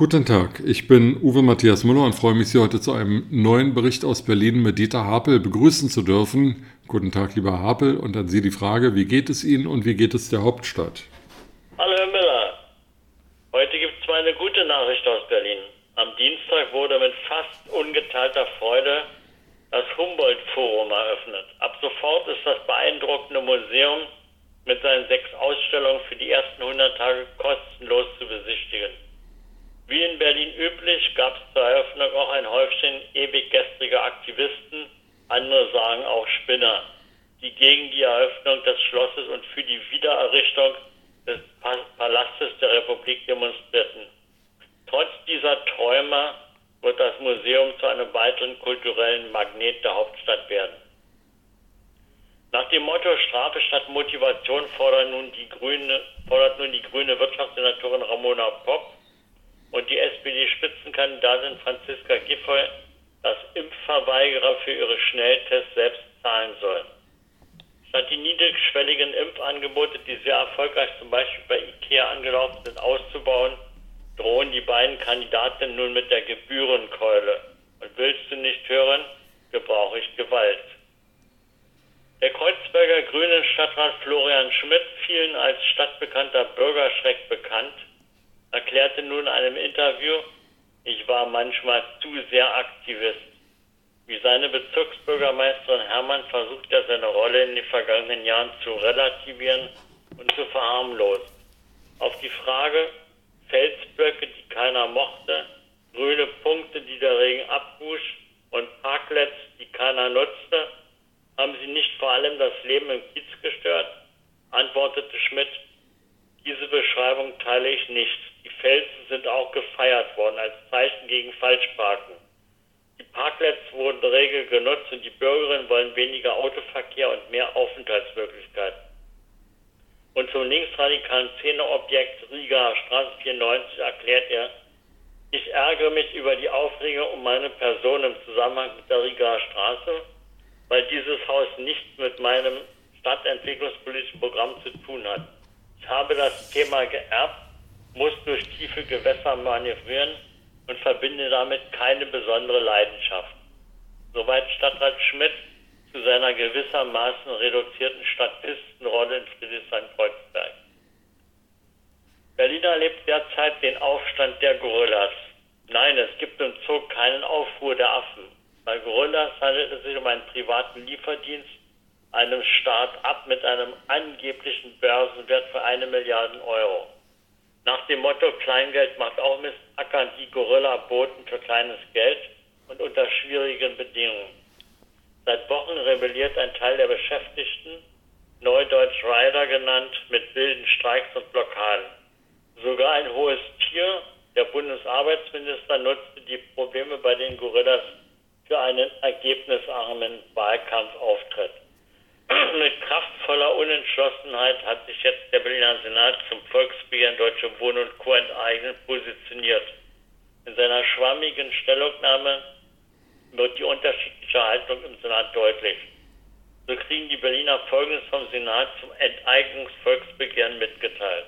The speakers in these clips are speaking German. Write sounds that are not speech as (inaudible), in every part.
Guten Tag, ich bin Uwe Matthias Müller und freue mich, Sie heute zu einem neuen Bericht aus Berlin mit Dieter Hapel begrüßen zu dürfen. Guten Tag, lieber Hapel, und an Sie die Frage, wie geht es Ihnen und wie geht es der Hauptstadt? Hallo Herr Müller, heute gibt es mal eine gute Nachricht aus Berlin. Am Dienstag wurde mit fast ungeteilter Freude das Humboldt-Forum eröffnet. Ab sofort ist das beeindruckende Museum mit seinen sechs Ausstellungen für die ersten 100 Tage kostenlos zu besichtigen. Wie in Berlin üblich gab es zur Eröffnung auch ein Häufchen ewig gestriger Aktivisten, andere sagen auch Spinner, die gegen die Eröffnung des Schlosses und für die Wiedererrichtung des Palastes der Republik demonstrierten. Trotz dieser Träume wird das Museum zu einem weiteren kulturellen Magnet der Hauptstadt werden. Nach dem Motto Strafe statt Motivation fordert nun die grüne, fordert nun die grüne Wirtschaftssenatorin Ramona Popp und die SPD-Spitzenkandidatin Franziska Giffey, dass Impfverweigerer für ihre Schnelltests selbst zahlen sollen. Statt die niedrigschwelligen Impfangebote, die sehr erfolgreich zum Beispiel bei IKEA angelaufen sind, auszubauen, drohen die beiden Kandidatinnen nun mit der Gebührenkeule. Und willst du nicht hören, gebrauche ich Gewalt. Der Kreuzberger Grünen Stadtrat Florian Schmidt, vielen als stadtbekannter Bürgerschreck bekannt, erklärte nun in einem Interview, ich war manchmal zu sehr Aktivist. Wie seine Bezirksbürgermeisterin Hermann versucht er seine Rolle in den vergangenen Jahren zu relativieren und zu verharmlosen. Auf die Frage Felsblöcke, die keiner mochte, grüne Punkte, die der Regen abwusch und Parklets, die keiner nutzte, haben sie nicht vor allem das Leben im Kiez gestört? antwortete Schmidt. Diese Beschreibung teile ich nicht. Felsen sind auch gefeiert worden als Zeichen gegen Falschparken. Die Parklets wurden regel genutzt und die Bürgerinnen wollen weniger Autoverkehr und mehr Aufenthaltsmöglichkeiten. Und zum linksradikalen Szeneobjekt Riga Straße 94 erklärt er, ich ärgere mich über die Aufregung um meine Person im Zusammenhang mit der Rigaer Straße, weil dieses Haus nichts mit meinem stadtentwicklungspolitischen Programm zu tun hat. Ich habe das Thema geerbt muss durch tiefe Gewässer manövrieren und verbinde damit keine besondere Leidenschaft. Soweit Stadtrat Schmidt zu seiner gewissermaßen reduzierten Statistenrolle in Friedrichshain-Kreuzberg. Berlin erlebt derzeit den Aufstand der Gorillas. Nein, es gibt im Zoo keinen Aufruhr der Affen. Bei Gorillas handelt es sich um einen privaten Lieferdienst einem Start-up mit einem angeblichen Börsenwert für eine Milliarde Euro. Motto Kleingeld macht auch Mist, ackern die Gorilla-Boten für kleines Geld und unter schwierigen Bedingungen. Seit Wochen rebelliert ein Teil der Beschäftigten, Neudeutsch Rider genannt, mit wilden Streiks und Blockaden. Sogar ein hohes Tier, der Bundesarbeitsminister, nutzte die Probleme bei den Gorillas für einen ergebnisarmen Wahlkampfauftritt. Mit kraftvoller Unentschlossenheit hat sich jetzt der Berliner Senat zum Volksbegehren Deutsche Wohnen und Co. enteignen positioniert. In seiner schwammigen Stellungnahme wird die unterschiedliche Haltung im Senat deutlich. So kriegen die Berliner Folgendes vom Senat zum Enteignungsvolksbegehren mitgeteilt.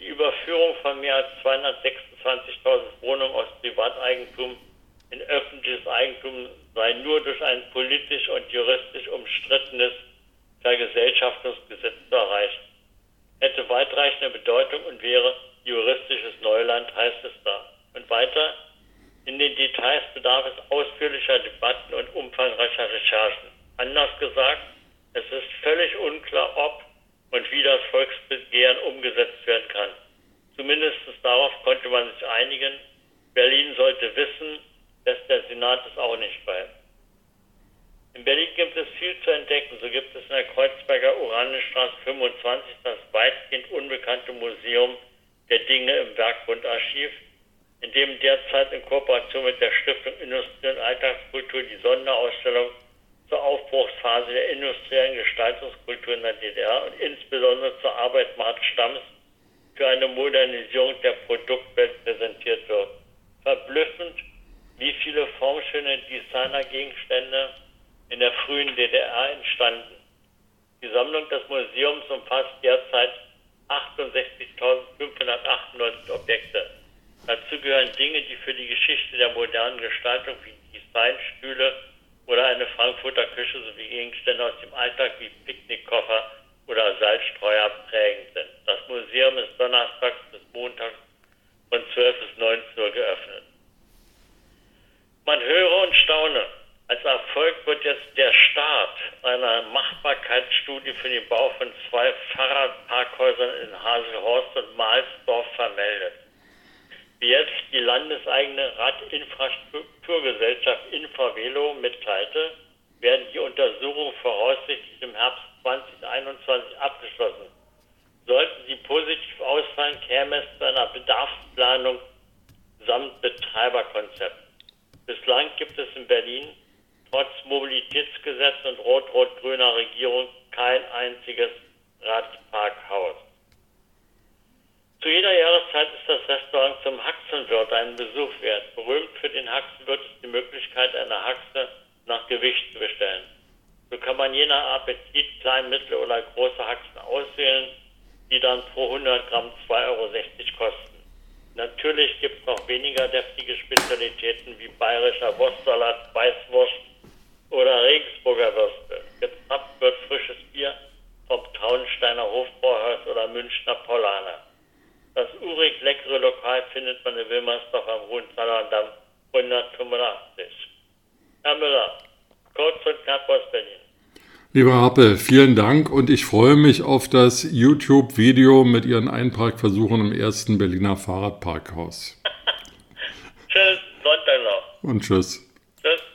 Die Überführung von mehr als 226.000 Wohnungen aus Privateigentum in öffentliches Eigentum sei nur durch ein politisch und juristisch umstrittenes Vergesellschaftungsgesetz zu erreichen. Hätte weitreichende Bedeutung und wäre juristisches Neuland, heißt es da. Und weiter, in den Details bedarf es ausführlicher Debatten und umfangreicher Recherchen. Anders gesagt, es ist völlig unklar, ob und wie das Volksbegehren umgesetzt werden kann. Zumindest darauf konnte man sich einigen. Berlin sollte wissen, lässt der Senat es auch nicht bei. In Berlin gibt es viel entdecken. So gibt es in der Kreuzberger Uranenstraße 25 das weitgehend unbekannte Museum der Dinge im Werkbundarchiv, in dem derzeit in Kooperation mit der Stiftung Industrie und Alltagskultur die Sonderausstellung zur Aufbruchsphase der industriellen Gestaltungskultur in der DDR und insbesondere zur Arbeit Stamms für eine Modernisierung der Produktwelt präsentiert wird. Verblüffend, wie viele formschöne Designergegenstände in der frühen DDR entstanden. Die Sammlung des Museums umfasst derzeit 68.598 Objekte. Dazu gehören Dinge, die für die Geschichte der modernen Gestaltung wie Designstühle oder eine Frankfurter Küche sowie Gegenstände aus dem Alltag wie Picknickkoffer oder Salzstreuer prägend sind. Das Museum ist donnerstags bis montags von 12 bis 19 Uhr geöffnet. Man höre und staune. Als Erfolg wird jetzt der Start einer Machbarkeitsstudie für den Bau von zwei Fahrradparkhäusern in Haselhorst und Mahlsdorf vermeldet. Wie jetzt die landeseigene Radinfrastrukturgesellschaft Infravelo mitteilte, werden die Untersuchungen voraussichtlich im Herbst 2021 abgeschlossen. Sollten sie positiv ausfallen, käme es zu einer Bedarfsplanung samt Betreiberkonzept. Bislang gibt es in Berlin trotz Mobilitätsgesetz und rot-rot-grüner Regierung kein einziges Radparkhaus. Zu jeder Jahreszeit ist das Restaurant zum Haxenwirt einen Besuch wert. Berühmt für den Haxenwirt ist die Möglichkeit, eine Haxe nach Gewicht zu bestellen. So kann man je nach Appetit klein, mittel oder große Haxen auswählen, die dann pro 100 Gramm 2,60 Euro kosten. Natürlich gibt es noch weniger deftige Spezialitäten wie bayerischer Wurstsalat, Weißwurst oder Regensburger Würste. Gezapft wird frisches Bier vom Traunsteiner Hofbräuhaus oder Münchner Pollaner. Das urig leckere Lokal findet man in Wilmersdorf am Hohenzollern-Damm 185. Herr Müller, kurz und knapp aus Berlin. Lieber Happe, vielen Dank und ich freue mich auf das YouTube-Video mit Ihren Einparkversuchen im ersten Berliner Fahrradparkhaus. (laughs) tschüss, Sonntag noch. Und tschüss.